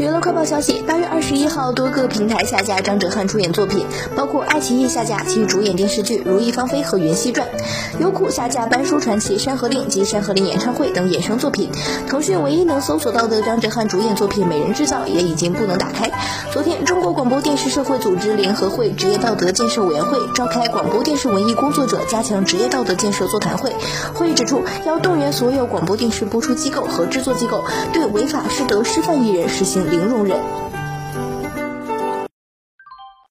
娱乐快报消息：八月二十一号，多个平台下架张哲瀚出演作品，包括爱奇艺下架其主演电视剧《如懿芳菲》和《元熙传》，优酷下架《班淑传奇》《山河令》及《山河令演唱会》等衍生作品。腾讯唯一能搜索到的张哲瀚主演作品《美人制造》也已经不能打开。昨天，中国广播电视社会组织联合会职业道德建设委员会召开广播电视文艺工作者加强职业道德建设座谈会，会议指出，要动员所有广播电视播出机构和制作机构对违法失德示范艺人实行零容忍。